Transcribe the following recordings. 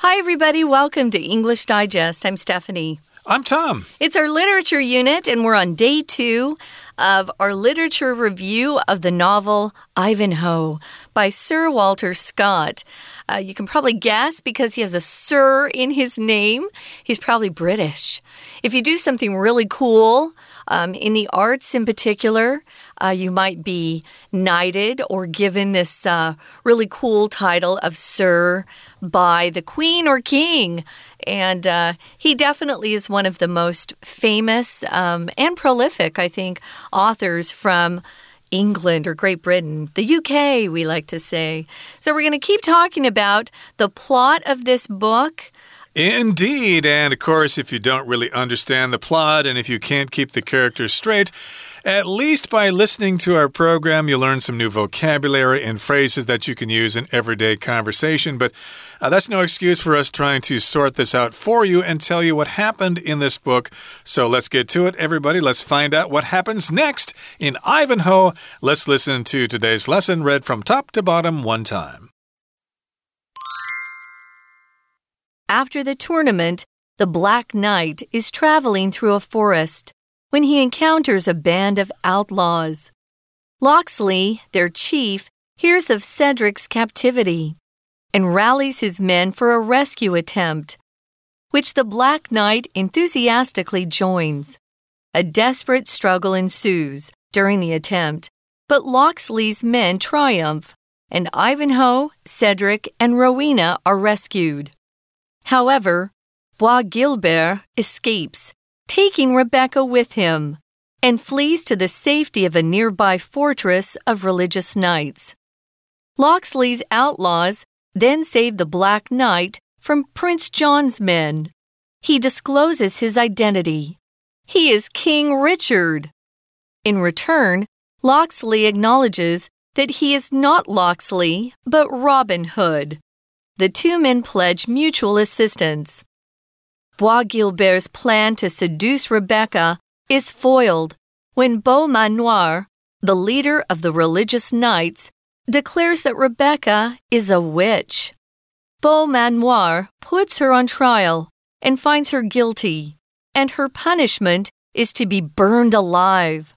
Hi, everybody. Welcome to English Digest. I'm Stephanie. I'm Tom. It's our literature unit, and we're on day two of our literature review of the novel Ivanhoe by Sir Walter Scott. Uh, you can probably guess because he has a Sir in his name. He's probably British. If you do something really cool, um, in the arts in particular, uh, you might be knighted or given this uh, really cool title of Sir by the Queen or King. And uh, he definitely is one of the most famous um, and prolific, I think, authors from. England or Great Britain, the UK, we like to say. So, we're going to keep talking about the plot of this book. Indeed. And of course, if you don't really understand the plot and if you can't keep the characters straight, at least by listening to our program, you learn some new vocabulary and phrases that you can use in everyday conversation. But uh, that's no excuse for us trying to sort this out for you and tell you what happened in this book. So let's get to it, everybody. Let's find out what happens next in Ivanhoe. Let's listen to today's lesson read from top to bottom one time. After the tournament, the Black Knight is traveling through a forest when he encounters a band of outlaws. Locksley, their chief, hears of Cedric's captivity and rallies his men for a rescue attempt, which the Black Knight enthusiastically joins. A desperate struggle ensues during the attempt, but Locksley's men triumph, and Ivanhoe, Cedric, and Rowena are rescued. However, Bois Guilbert escapes, taking Rebecca with him, and flees to the safety of a nearby fortress of religious knights. Locksley's outlaws then save the Black Knight from Prince John's men. He discloses his identity. He is King Richard. In return, Locksley acknowledges that he is not Locksley, but Robin Hood the two men pledge mutual assistance. Bois Guilbert's plan to seduce Rebecca is foiled when Beaumanoir, the leader of the religious knights, declares that Rebecca is a witch. Beaumanoir puts her on trial and finds her guilty, and her punishment is to be burned alive.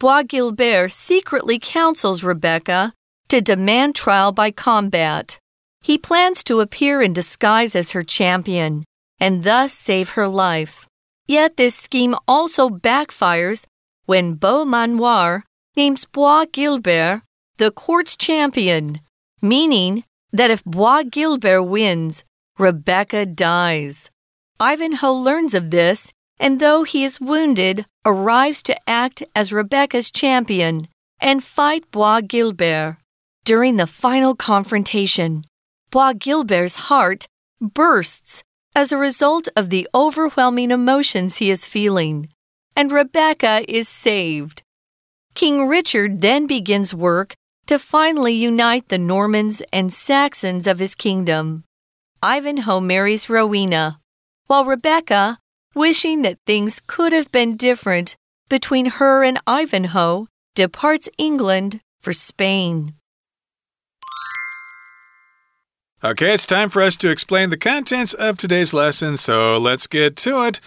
Bois Guilbert secretly counsels Rebecca to demand trial by combat. He plans to appear in disguise as her champion and thus save her life. Yet this scheme also backfires when Beaumanoir names Bois Guilbert the court's champion, meaning that if Bois Guilbert wins, Rebecca dies. Ivanhoe learns of this and though he is wounded, arrives to act as Rebecca's champion and fight Bois Guilbert. During the final confrontation, Bois Guilbert's heart bursts as a result of the overwhelming emotions he is feeling, and Rebecca is saved. King Richard then begins work to finally unite the Normans and Saxons of his kingdom. Ivanhoe marries Rowena, while Rebecca, wishing that things could have been different between her and Ivanhoe, departs England for Spain. Okay, it's time for us to explain the contents of today's lesson, so let's get to it.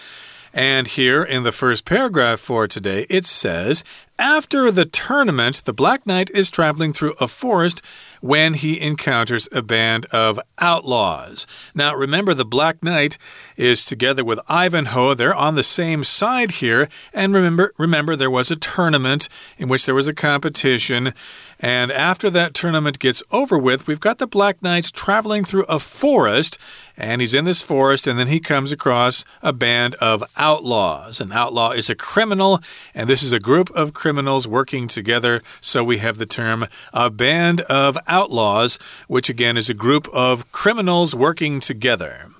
And here in the first paragraph for today, it says After the tournament, the Black Knight is traveling through a forest when he encounters a band of outlaws. Now, remember, the Black Knight is together with Ivanhoe. They're on the same side here. And remember, remember, there was a tournament in which there was a competition. And after that tournament gets over with, we've got the Black Knight traveling through a forest. And he's in this forest, and then he comes across a band of outlaws. An outlaw is a criminal, and this is a group of criminals working together. So we have the term a band of outlaws, which again is a group of criminals working together.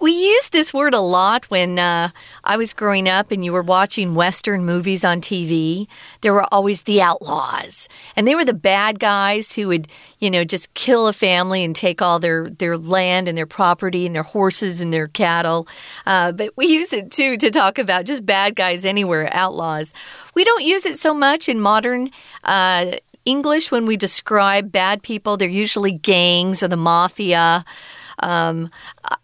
We used this word a lot when uh, I was growing up and you were watching Western movies on TV. There were always the outlaws, and they were the bad guys who would, you know, just kill a family and take all their, their land and their property and their horses and their cattle. Uh, but we use it too to talk about just bad guys anywhere, outlaws. We don't use it so much in modern. Uh, English, when we describe bad people, they're usually gangs or the mafia. Um,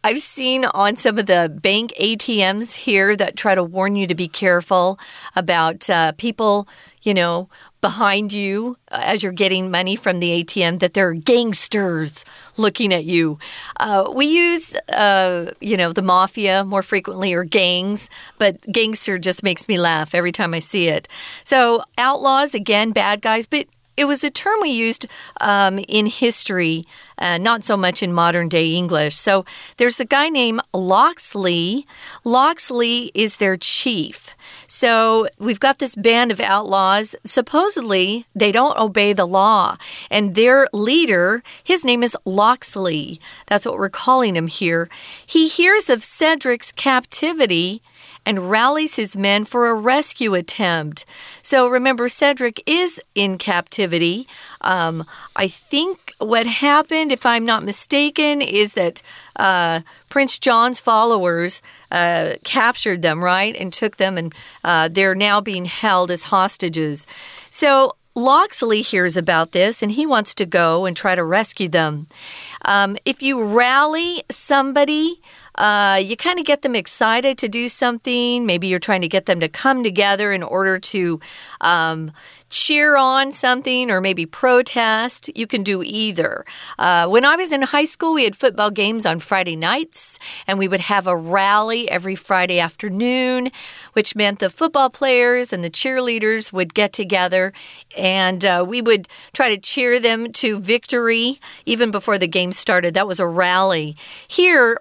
I've seen on some of the bank ATMs here that try to warn you to be careful about uh, people, you know, behind you as you're getting money from the ATM that there are gangsters looking at you. Uh, we use, uh, you know, the mafia more frequently or gangs, but gangster just makes me laugh every time I see it. So, outlaws, again, bad guys, but it was a term we used um, in history, uh, not so much in modern day English. So there's a guy named Locksley. Locksley is their chief. So we've got this band of outlaws. Supposedly, they don't obey the law. And their leader, his name is Locksley. That's what we're calling him here. He hears of Cedric's captivity and rallies his men for a rescue attempt. So remember, Cedric is in captivity. Um, I think what happened, if I'm not mistaken, is that uh, Prince John's followers uh, captured them, right, and took them, and uh, they're now being held as hostages. So Locksley hears about this and he wants to go and try to rescue them. Um, if you rally somebody, uh, you kind of get them excited to do something. Maybe you're trying to get them to come together in order to um, cheer on something or maybe protest. You can do either. Uh, when I was in high school, we had football games on Friday nights, and we would have a rally every Friday afternoon, which meant the football players and the cheerleaders would get together and uh, we would try to cheer them to victory even before the game started. That was a rally. Here,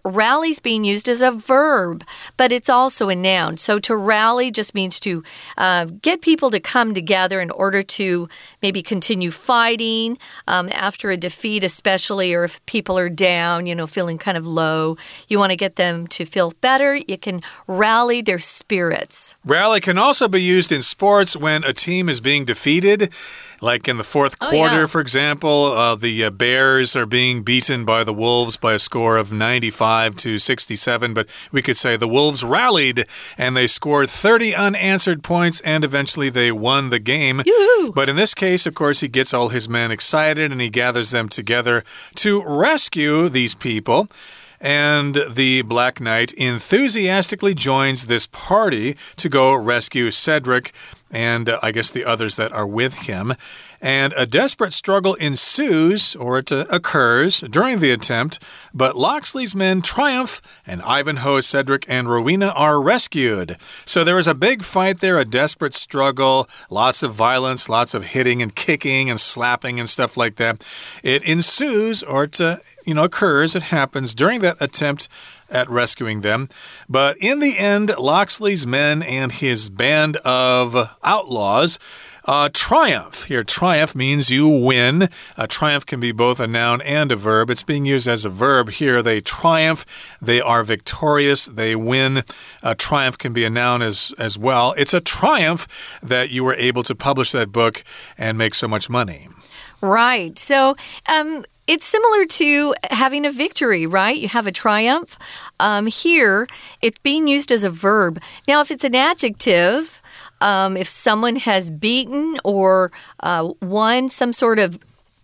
rally's being used as a verb, but it's also a noun. So to rally just means to uh, get people to come together in order to maybe continue fighting um, after a defeat, especially, or if people are down, you know, feeling kind of low. You want to get them to feel better. You can rally their spirits. Rally can also be used in sports when a team is being defeated. Like in the fourth oh, quarter, yeah. for example, uh, the uh, Bears are being beaten by the Wolves by a score of 95 to 67. But we could say the Wolves rallied and they scored 30 unanswered points and eventually they won the game. But in this case, of course, he gets all his men excited and he gathers them together to rescue these people. And the Black Knight enthusiastically joins this party to go rescue Cedric and uh, I guess the others that are with him. And a desperate struggle ensues, or it uh, occurs, during the attempt, but Locksley's men triumph, and Ivanhoe, Cedric, and Rowena are rescued. So there is a big fight there, a desperate struggle, lots of violence, lots of hitting and kicking and slapping and stuff like that. It ensues, or it, uh, you know, occurs, it happens during that attempt at rescuing them. But in the end, Locksley's men and his band of outlaws. Uh, triumph. Here, triumph means you win. A triumph can be both a noun and a verb. It's being used as a verb here. They triumph. They are victorious. They win. A triumph can be a noun as, as well. It's a triumph that you were able to publish that book and make so much money. Right. So, um, it's similar to having a victory, right? You have a triumph. Um, here, it's being used as a verb. Now, if it's an adjective, um, if someone has beaten or uh, won some sort of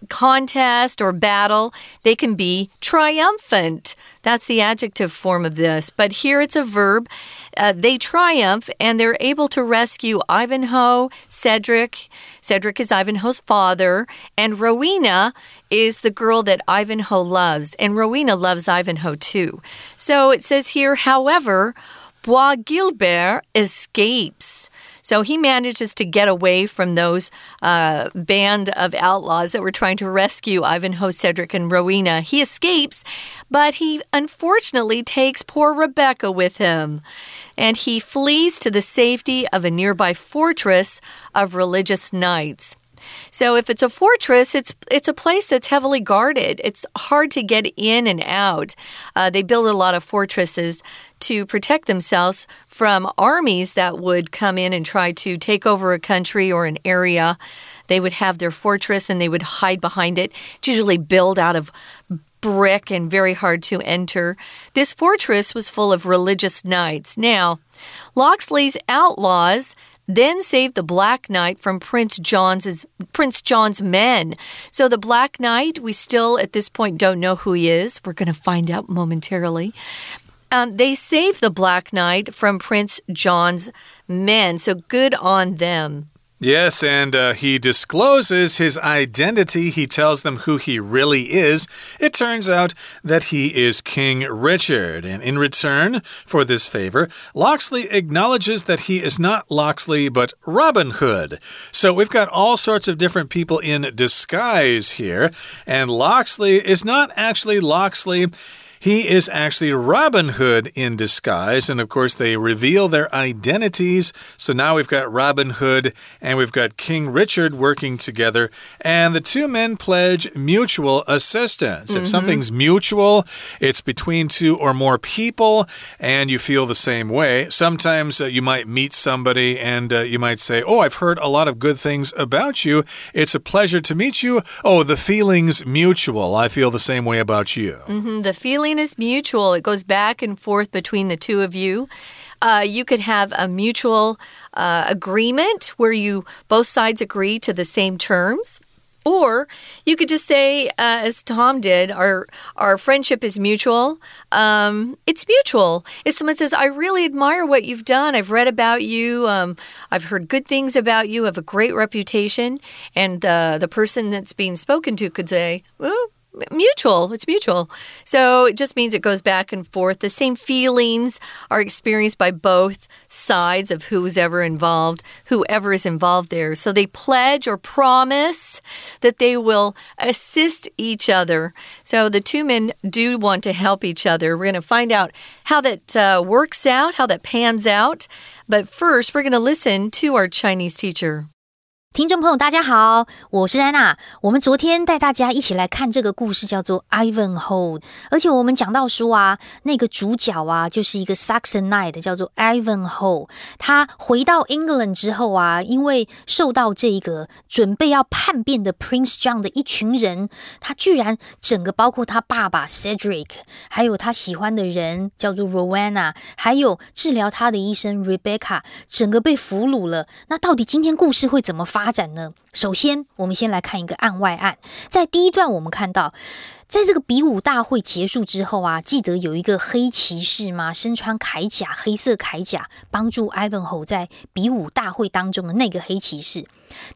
contest or battle, they can be triumphant. That's the adjective form of this. But here it's a verb. Uh, they triumph and they're able to rescue Ivanhoe, Cedric. Cedric is Ivanhoe's father, and Rowena is the girl that Ivanhoe loves. And Rowena loves Ivanhoe too. So it says here, however, Bois Guilbert escapes. So he manages to get away from those uh, band of outlaws that were trying to rescue Ivanhoe, Cedric, and Rowena. He escapes, but he unfortunately takes poor Rebecca with him. And he flees to the safety of a nearby fortress of religious knights. So if it's a fortress, it's it's a place that's heavily guarded. It's hard to get in and out. Uh, they build a lot of fortresses to protect themselves from armies that would come in and try to take over a country or an area. They would have their fortress and they would hide behind it. It's usually built out of brick and very hard to enter. This fortress was full of religious knights. Now, Locksley's outlaws then saved the Black Knight from Prince John's Prince John's men. So the Black Knight, we still at this point don't know who he is. We're going to find out momentarily. Um, they saved the Black Knight from Prince John's men. So good on them. Yes, and uh, he discloses his identity. He tells them who he really is. It turns out that he is King Richard. And in return for this favor, Locksley acknowledges that he is not Locksley, but Robin Hood. So we've got all sorts of different people in disguise here. And Locksley is not actually Locksley. He is actually Robin Hood in disguise. And of course, they reveal their identities. So now we've got Robin Hood and we've got King Richard working together. And the two men pledge mutual assistance. Mm -hmm. If mm-hmm. something's mutual, it's between two or more people, and you feel the same way. Sometimes uh, you might meet somebody and uh, you might say, Oh, I've heard a lot of good things about you. It's a pleasure to meet you. Oh, the feeling's mutual. I feel the same way about you. Mm -hmm. The feeling is mutual, it goes back and forth between the two of you. Uh, you could have a mutual uh, agreement where you both sides agree to the same terms. Or you could just say, uh, as Tom did, our our friendship is mutual. Um, it's mutual. If someone says, "I really admire what you've done. I've read about you. Um, I've heard good things about you. Have a great reputation," and uh, the person that's being spoken to could say, "Well, mutual. It's mutual. So it just means it goes back and forth. The same feelings are experienced by both sides of who's ever involved, whoever is involved there. So they pledge or promise that they will assist each other. So the two men do want to help each other. We're going to find out how that uh, works out, how that pans out. But first, we're going to listen to our Chinese teacher. 听众朋友，大家好，我是安娜。我们昨天带大家一起来看这个故事，叫做 Ivanhoe。而且我们讲到说啊，那个主角啊，就是一个 Saxon Knight，叫做 Ivanhoe。他回到 England 之后啊，因为受到这一个准备要叛变的 Prince John 的一群人，他居然整个包括他爸爸 Cedric，还有他喜欢的人叫做 Rowena，还有治疗他的医生 Rebecca，整个被俘虏了。那到底今天故事会怎么发？发展呢？首先，我们先来看一个案外案。在第一段，我们看到，在这个比武大会结束之后啊，记得有一个黑骑士吗？身穿铠甲，黑色铠甲，帮助 Ivan 哦在比武大会当中的那个黑骑士。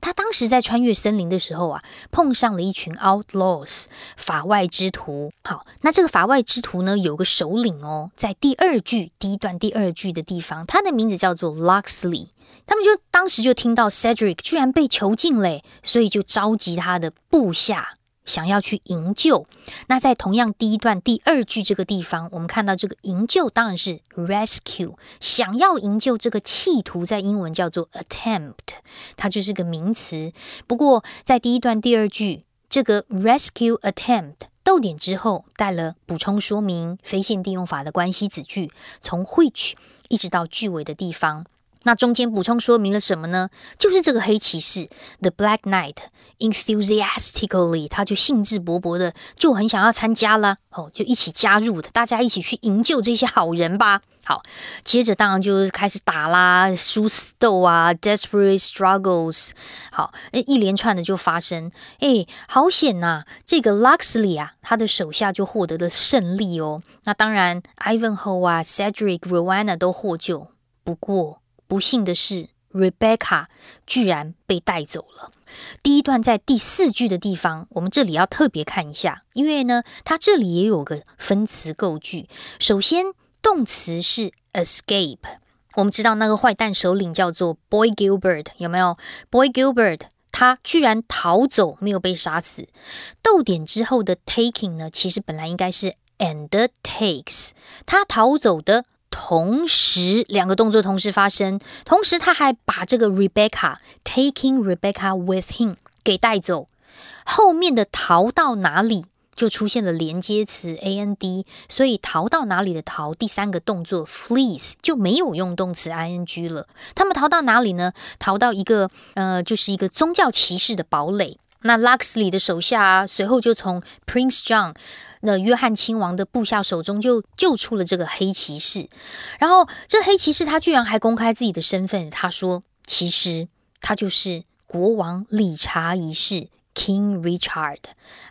他当时在穿越森林的时候啊，碰上了一群 outlaws 法外之徒。好，那这个法外之徒呢，有个首领哦，在第二句第一段第二句的地方，他的名字叫做 Locksley。他们就当时就听到 Cedric 居然被囚禁嘞，所以就召集他的部下，想要去营救。那在同样第一段第二句这个地方，我们看到这个营救当然是 rescue，想要营救这个企图，在英文叫做 attempt，它就是个名词。不过在第一段第二句这个 rescue attempt 逗点之后带了补充说明非限定用法的关系子句，从 which 一直到句尾的地方。那中间补充说明了什么呢？就是这个黑骑士，The Black Knight enthusiastically，他就兴致勃勃的就很想要参加了哦，就一起加入的，大家一起去营救这些好人吧。好，接着当然就是开始打啦，殊死斗啊，desperate struggles。好，一连串的就发生。哎，好险呐！这个 Luxley 啊，他的手下就获得了胜利哦。那当然，Ivanhoe 啊，Cedric、Rowena 都获救。不过，不幸的是，Rebecca 居然被带走了。第一段在第四句的地方，我们这里要特别看一下，因为呢，它这里也有个分词构句。首先，动词是 escape。我们知道那个坏蛋首领叫做 Boy Gilbert，有没有？Boy Gilbert 他居然逃走，没有被杀死。逗点之后的 taking 呢，其实本来应该是 and takes，他逃走的。同时，两个动作同时发生。同时，他还把这个 Rebecca taking Rebecca with him 给带走。后面的逃到哪里就出现了连接词 and，所以逃到哪里的逃，第三个动作 flees 就没有用动词 ing 了。他们逃到哪里呢？逃到一个呃，就是一个宗教骑士的堡垒。那 Luxley 的手下随后就从 Prince John。那约翰亲王的部下手中就救出了这个黑骑士，然后这黑骑士他居然还公开自己的身份，他说：“其实他就是国王理查一世。King Richard，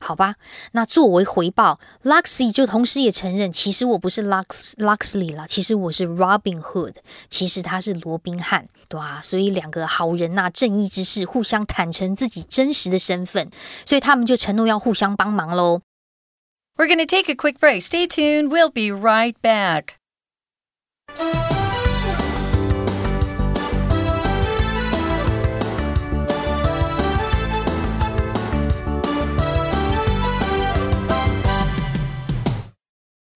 好吧，那作为回报，Luxy 就同时也承认，其实我不是 Lux Luxley 了，其实我是 Robin Hood，其实他是罗宾汉，对吧？所以两个好人呐，正义之士互相坦诚自己真实的身份，所以他们就承诺要互相帮忙喽。We're going to take a quick break. Stay tuned. We'll be right back.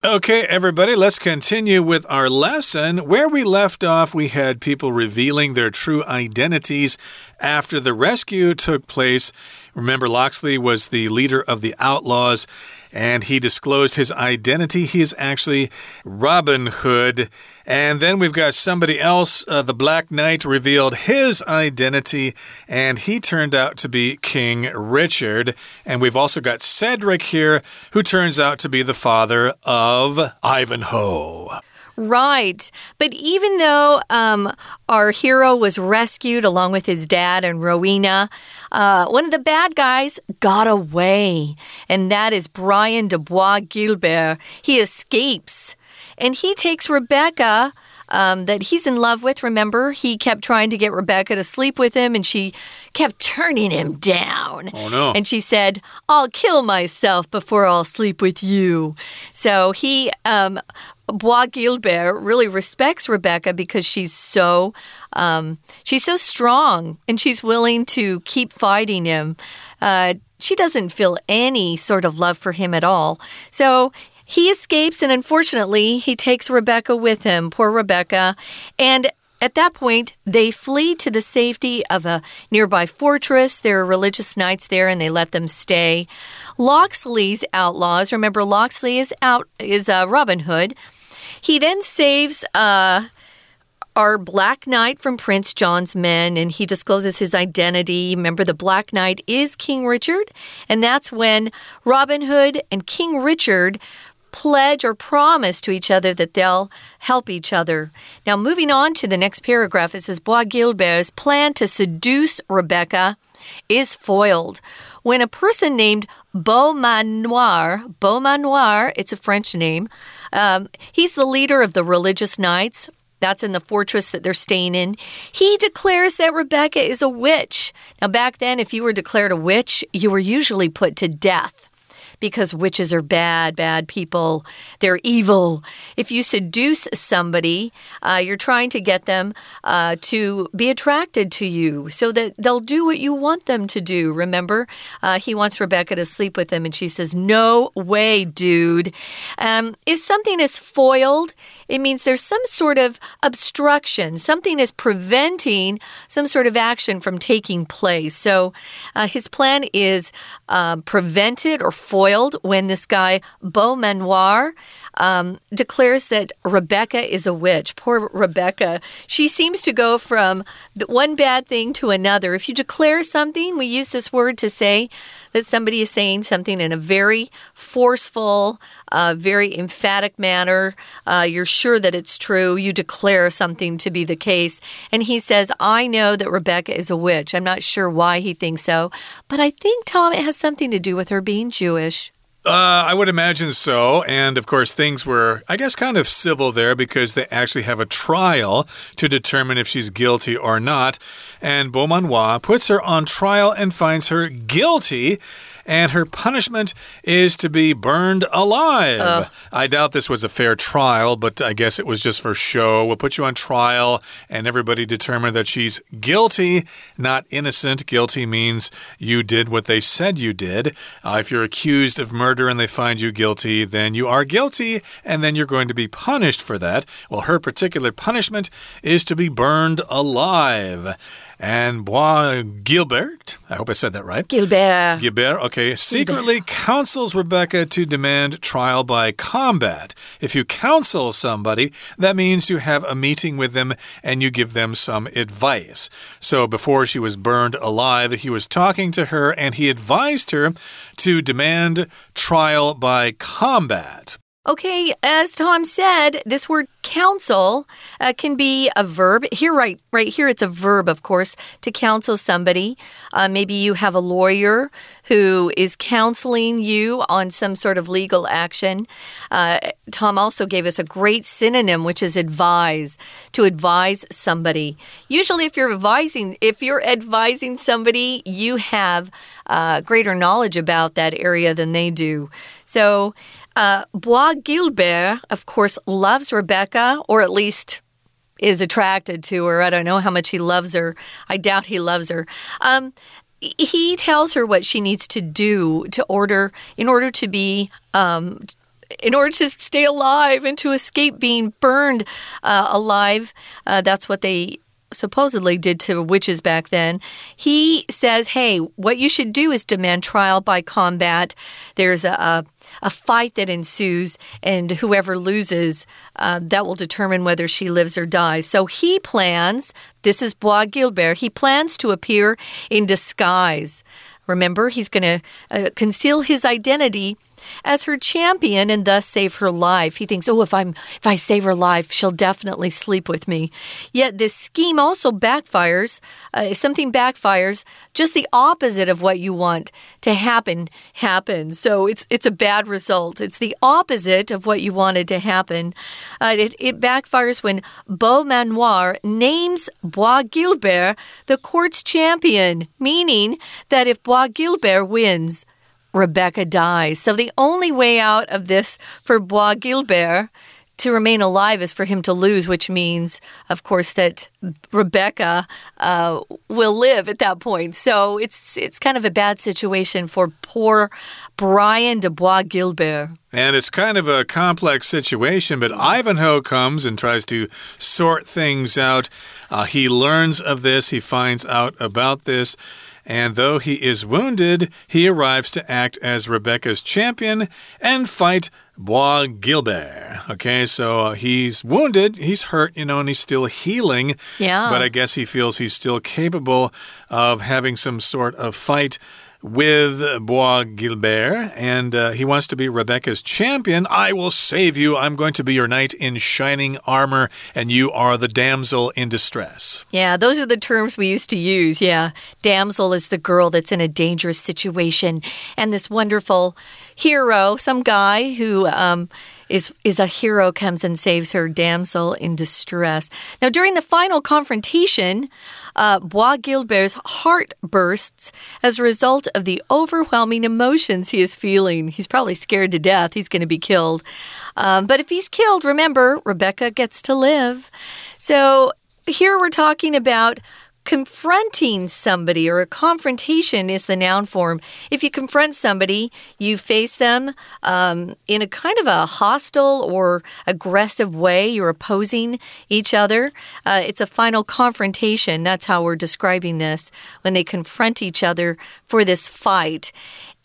Okay, everybody, let's continue with our lesson. Where we left off, we had people revealing their true identities after the rescue took place. Remember, Locksley was the leader of the outlaws and he disclosed his identity. He is actually Robin Hood. And then we've got somebody else, uh, the Black Knight, revealed his identity, and he turned out to be King Richard. And we've also got Cedric here, who turns out to be the father of Ivanhoe. Right. But even though um, our hero was rescued along with his dad and Rowena, uh, one of the bad guys got away. And that is Brian de Bois Guilbert. He escapes and he takes Rebecca um, that he's in love with. Remember, he kept trying to get Rebecca to sleep with him, and she kept turning him down. Oh, no. And she said, I'll kill myself before I'll sleep with you. So he, um, Bois Guilbert really respects Rebecca because she's so um, she's so strong and she's willing to keep fighting him. Uh, she doesn't feel any sort of love for him at all. So he escapes, and unfortunately, he takes Rebecca with him. Poor Rebecca. And at that point, they flee to the safety of a nearby fortress. There are religious knights there, and they let them stay. Locksley's outlaws. Remember, Locksley is out is uh, Robin Hood. He then saves. Uh, our Black Knight from Prince John's men, and he discloses his identity. Remember, the Black Knight is King Richard, and that's when Robin Hood and King Richard pledge or promise to each other that they'll help each other. Now, moving on to the next paragraph, it says Bois Guilbert's plan to seduce Rebecca is foiled. When a person named Beaumanoir, Beaumanoir, it's a French name, um, he's the leader of the religious knights. That's in the fortress that they're staying in. He declares that Rebecca is a witch. Now, back then, if you were declared a witch, you were usually put to death because witches are bad, bad people. They're evil. If you seduce somebody, uh, you're trying to get them uh, to be attracted to you so that they'll do what you want them to do. Remember, uh, he wants Rebecca to sleep with him, and she says, No way, dude. Um, if something is foiled, it means there's some sort of obstruction. Something is preventing some sort of action from taking place. So uh, his plan is um, prevented or foiled foiled when this guy, Beaumanoir, um, declares that Rebecca is a witch. Poor Rebecca. She seems to go from one bad thing to another. If you declare something, we use this word to say that somebody is saying something in a very forceful, uh, very emphatic manner. Uh, you're sure that it's true. You declare something to be the case. And he says, I know that Rebecca is a witch. I'm not sure why he thinks so, but I think, Tom, it has something to do with her being Jewish. Uh, I would imagine so. And of course, things were, I guess, kind of civil there because they actually have a trial to determine if she's guilty or not. And Beaumanoir puts her on trial and finds her guilty and her punishment is to be burned alive. Uh. I doubt this was a fair trial, but I guess it was just for show. We'll put you on trial, and everybody determined that she's guilty, not innocent. Guilty means you did what they said you did. Uh, if you're accused of murder and they find you guilty, then you are guilty, and then you're going to be punished for that. Well, her particular punishment is to be burned alive. And Bois Guilbert, I hope I said that right. Gilbert. Gilbert, okay, secretly Gilbert. counsels Rebecca to demand trial by combat. If you counsel somebody, that means you have a meeting with them and you give them some advice. So before she was burned alive, he was talking to her and he advised her to demand trial by combat. Okay, as Tom said, this word counsel uh, can be a verb. Here, right, right here, it's a verb, of course, to counsel somebody. Uh, maybe you have a lawyer who is counseling you on some sort of legal action. Uh, Tom also gave us a great synonym, which is advise. To advise somebody. Usually, if you're advising, if you're advising somebody, you have uh, greater knowledge about that area than they do. So. Uh, Bois Guilbert, of course, loves Rebecca, or at least is attracted to her. I don't know how much he loves her. I doubt he loves her. Um, he tells her what she needs to do to order in order to be um, in order to stay alive and to escape being burned uh, alive. Uh, that's what they supposedly did to witches back then. He says, hey, what you should do is demand trial by combat. There's a, a, a fight that ensues, and whoever loses, uh, that will determine whether she lives or dies. So he plans, this is Bois Guilbert, he plans to appear in disguise. Remember, he's going to uh, conceal his identity as her champion and thus save her life. He thinks, "Oh, if I'm if I save her life, she'll definitely sleep with me." Yet this scheme also backfires. Uh, something backfires, just the opposite of what you want to happen happens. So it's it's a bad result. It's the opposite of what you wanted to happen. Uh, it, it backfires when Beaumanoir names Bois Guilbert the court's champion, meaning that if Bois Guilbert wins, Rebecca dies. So the only way out of this for Bois Guilbert to remain alive is for him to lose, which means, of course, that Rebecca uh, will live at that point. So it's it's kind of a bad situation for poor Brian de Bois Guilbert. And it's kind of a complex situation, but Ivanhoe comes and tries to sort things out. Uh, he learns of this, he finds out about this and though he is wounded, he arrives to act as Rebecca's champion and fight Bois Guilbert. Okay, so uh, he's wounded, he's hurt, you know, and he's still healing. Yeah. But I guess he feels he's still capable of having some sort of fight with Bois Guilbert, and uh, he wants to be Rebecca's champion. I will save you. I'm going to be your knight in shining armor, and you are the damsel in distress. Yeah, those are the terms we used to use. Yeah. Damsel is the girl that's in a dangerous situation, and this wonderful hero, some guy who. Um, is is a hero comes and saves her damsel in distress. Now during the final confrontation, uh, Bois Guilbert's heart bursts as a result of the overwhelming emotions he is feeling. He's probably scared to death. He's going to be killed. Um, but if he's killed, remember, Rebecca gets to live. So here we're talking about confronting somebody or a confrontation is the noun form. If you confront somebody, you face them um, in a kind of a hostile or aggressive way. You're opposing each other. Uh, it's a final confrontation. That's how we're describing this when they confront each other for this fight.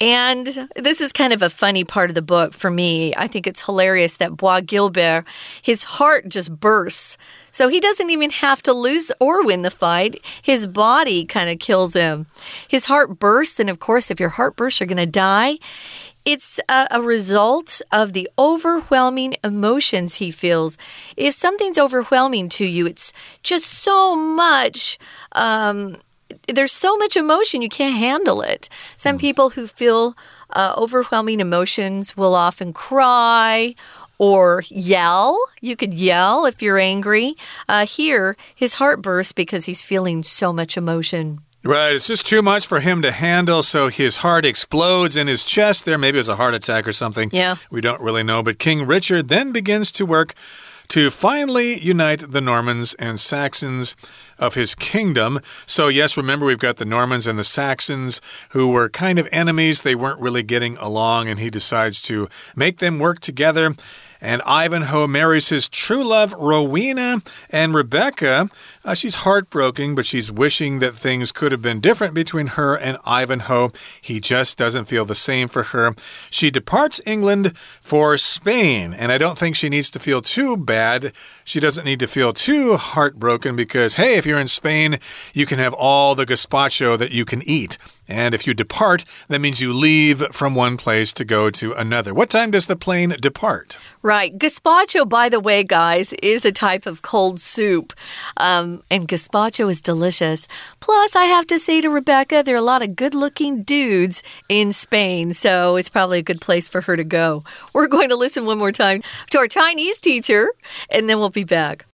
And this is kind of a funny part of the book for me. I think it's hilarious that Bois Guilbert, his heart just bursts. So he doesn't even have to lose or win the fight. His body kind of kills him. His heart bursts, and of course, if your heart bursts, you're going to die. It's a, a, result of the overwhelming emotions he feels. If something's overwhelming to you, it's just so much. Um, there's so much emotion, you can't handle it. Some mm. people who feel uh, overwhelming emotions will often cry or yell. You could yell if you're angry. Uh, here, his heart bursts because he's feeling so much emotion. Right, it's just too much for him to handle, so his heart explodes in his chest there. Maybe it was a heart attack or something. Yeah. We don't really know. But King Richard then begins to work to finally unite the Normans and Saxons of his kingdom. So, yes, remember, we've got the Normans and the Saxons who were kind of enemies. They weren't really getting along, and he decides to make them work together. And Ivanhoe marries his true love, Rowena. And Rebecca, uh, she's heartbroken, but she's wishing that things could have been different between her and Ivanhoe. He just doesn't feel the same for her. She departs England for Spain. And I don't think she needs to feel too bad. She doesn't need to feel too heartbroken because, hey, if you're in Spain, you can have all the gazpacho that you can eat. And if you depart, that means you leave from one place to go to another. What time does the plane depart? Right. Gazpacho, by the way, guys, is a type of cold soup. Um, and gazpacho is delicious. Plus, I have to say to Rebecca, there are a lot of good looking dudes in Spain, so it's probably a good place for her to go. We're going to listen one more time to our Chinese teacher, and then we'll be back.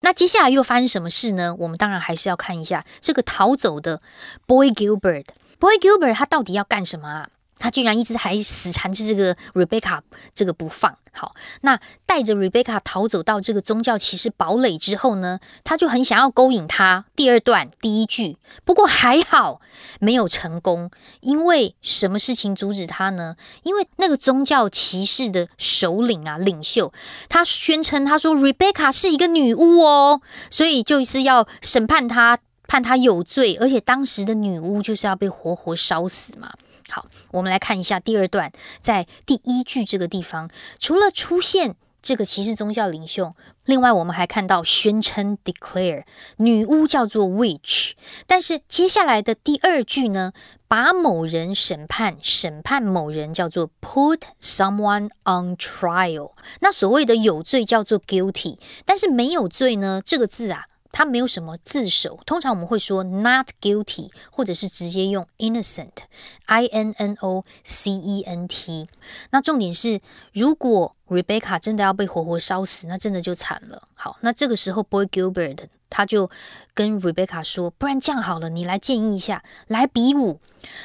那接下来又发生什么事呢？我们当然还是要看一下这个逃走的 Boy Gilbert。Boy Gilbert 他到底要干什么啊？他居然一直还死缠着这个 Rebecca 这个不放。好，那带着 Rebecca 逃走到这个宗教骑士堡垒之后呢，他就很想要勾引她。第二段第一句，不过还好没有成功，因为什么事情阻止他呢？因为那个宗教骑士的首领啊，领袖，他宣称他说 Rebecca 是一个女巫哦，所以就是要审判他，判他有罪，而且当时的女巫就是要被活活烧死嘛。好，我们来看一下第二段，在第一句这个地方，除了出现这个骑士宗教领袖，另外我们还看到宣称 declare 女巫叫做 witch，但是接下来的第二句呢，把某人审判，审判某人叫做 put someone on trial。那所谓的有罪叫做 guilty，但是没有罪呢，这个字啊。他没有什么自首，通常我们会说 not guilty，或者是直接用 innocent，i n n o c e n t。那重点是，如果 Rebecca 真的要被活活烧死，那真的就惨了。好，那这个时候 Boy Gilbert 他就跟 Rebecca 说，不然这样好了，你来建议一下，来比武，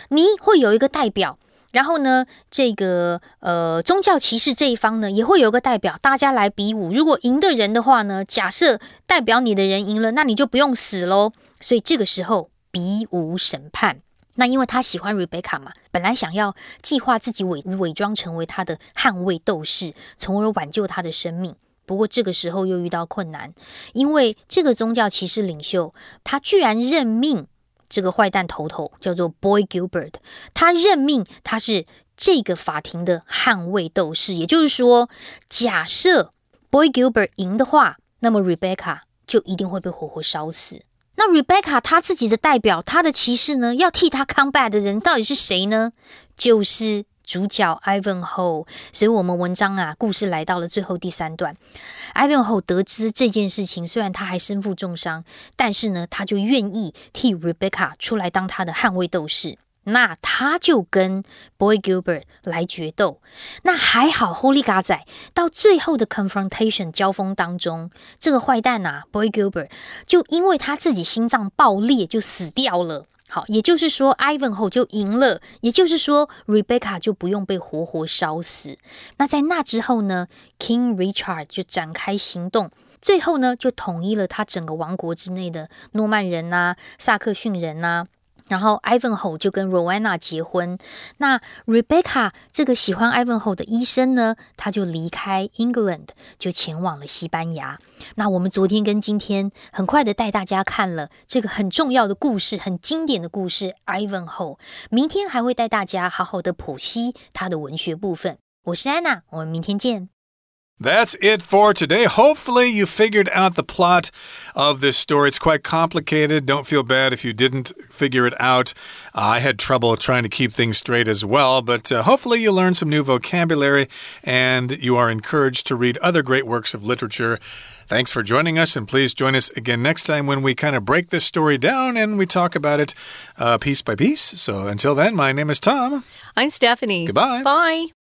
你会有一个代表。然后呢，这个呃宗教骑士这一方呢，也会有个代表，大家来比武。如果赢的人的话呢，假设代表你的人赢了，那你就不用死喽。所以这个时候比武审判。那因为他喜欢 Rebecca 嘛，本来想要计划自己伪伪装成为他的捍卫斗士，从而挽救他的生命。不过这个时候又遇到困难，因为这个宗教骑士领袖他居然任命。这个坏蛋头头叫做 Boy Gilbert，他任命他是这个法庭的捍卫斗士。也就是说，假设 Boy Gilbert 赢的话，那么 Rebecca 就一定会被活活烧死。那 Rebecca 她自己的代表，她的骑士呢，要替她 combat 的人到底是谁呢？就是。主角 Ivanhoe，所以我们文章啊，故事来到了最后第三段。Ivanhoe 得知这件事情，虽然他还身负重伤，但是呢，他就愿意替 Rebecca 出来当他的捍卫斗士。那他就跟 Boy Gilbert 来决斗。那还好，Holy God 仔到最后的 confrontation 交锋当中，这个坏蛋呐，Boy Gilbert 就因为他自己心脏爆裂，就死掉了。好，也就是说，Ivan 后就赢了，也就是说，Rebecca 就不用被活活烧死。那在那之后呢，King Richard 就展开行动，最后呢，就统一了他整个王国之内的诺曼人呐、萨克逊人呐。然后，Ivanhoe 就跟 Rowena 结婚。那 Rebecca 这个喜欢 Ivanhoe 的医生呢，他就离开 England，就前往了西班牙。那我们昨天跟今天很快的带大家看了这个很重要的故事，很经典的故事 Ivanhoe。明天还会带大家好好的剖析他的文学部分。我是安娜，我们明天见。That's it for today. Hopefully, you figured out the plot of this story. It's quite complicated. Don't feel bad if you didn't figure it out. Uh, I had trouble trying to keep things straight as well, but uh, hopefully, you learned some new vocabulary and you are encouraged to read other great works of literature. Thanks for joining us, and please join us again next time when we kind of break this story down and we talk about it uh, piece by piece. So until then, my name is Tom. I'm Stephanie. Goodbye. Bye.